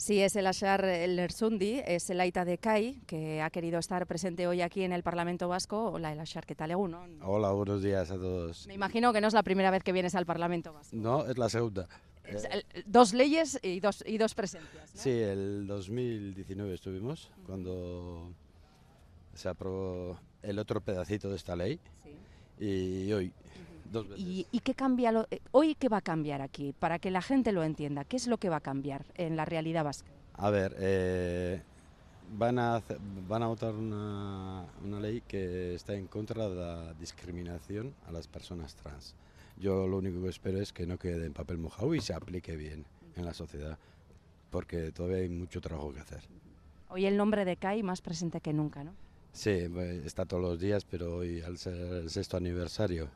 Sí, es el Ashar Lersundi, es el Aita de Kai, que ha querido estar presente hoy aquí en el Parlamento Vasco. Hola, el Ashar, ¿qué tal, Eguno? Hola, buenos días a todos. Me imagino que no es la primera vez que vienes al Parlamento Vasco. No, es la segunda. Es el- dos leyes y dos, y dos presencias. ¿no? Sí, el 2019 estuvimos cuando se aprobó el otro pedacito de esta ley Sí. y hoy dos veces. ¿Y, y qué cambia lo- eh, hoy qué va a cambiar aquí? Para que la gente lo entienda, ¿qué es lo que va a cambiar en la realidad vasca? A ver, eh, van, a hacer- van a votar una, una ley que está en contra de la discriminación a las personas trans. Yo lo único que espero es que no quede en papel mojado y se aplique bien en la sociedad, porque todavía hay mucho trabajo que hacer. Hoy el nombre de Kai más presente que nunca, ¿no? Sí, eh, está todos los días, pero hoy al ser el sexto aniversario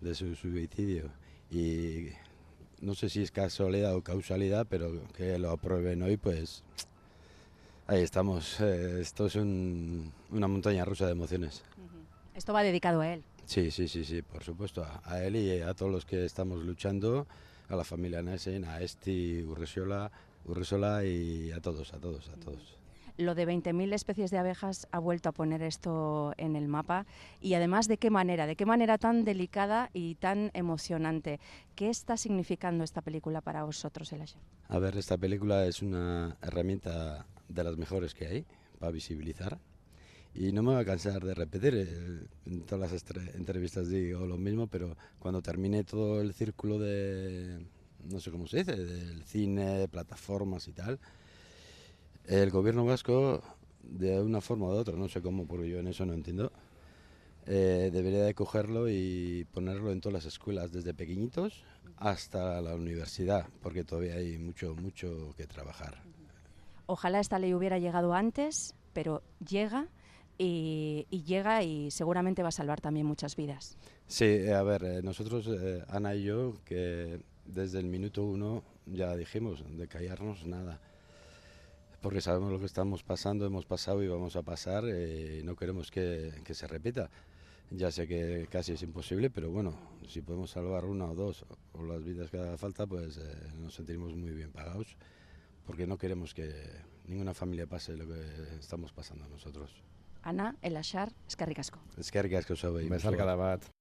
de su suicidio y no sé si es casualidad o causalidad, pero que lo aprueben hoy, pues ahí estamos. Eh, esto es un- una montaña rusa de emociones. Esto va dedicado a él. Sí, sí, sí, sí, por supuesto, a, a él y a todos los que estamos luchando, a la familia Nesen, a Esti, Urresola, Urresola y a todos, a todos, a todos. Lo de 20.000 especies de abejas ha vuelto a poner esto en el mapa y además de qué manera, de qué manera tan delicada y tan emocionante. ¿Qué está significando esta película para vosotros, Elasha? A ver, esta película es una herramienta de las mejores que hay para visibilizar. Y no me voy a cansar de repetir, eh, en todas las entrevistas digo lo mismo, pero cuando termine todo el círculo de, no sé cómo se dice, del cine, plataformas y tal, el gobierno vasco, de una forma u otra, no sé cómo, porque yo en eso no entiendo, eh, debería de cogerlo y ponerlo en todas las escuelas, desde pequeñitos hasta la universidad, porque todavía hay mucho, mucho que trabajar. Ojalá esta ley hubiera llegado antes, pero llega y, y llega y seguramente va a salvar también muchas vidas. Sí, eh, a ver, eh, nosotros, eh, Ana y yo, que desde el minuto uno ya dijimos de callarnos nada, porque sabemos lo que estamos pasando, hemos pasado y vamos a pasar, eh, no queremos que, que se repita. Ya sé que casi es imposible, pero bueno, si podemos salvar una o dos o las vidas que haga falta, pues eh, nos sentimos muy bien pagados, porque no queremos que ninguna familia pase lo que estamos pasando nosotros. Ana, el Ashar, eskerrik asko. Es que asko zauei, Besarkada bat.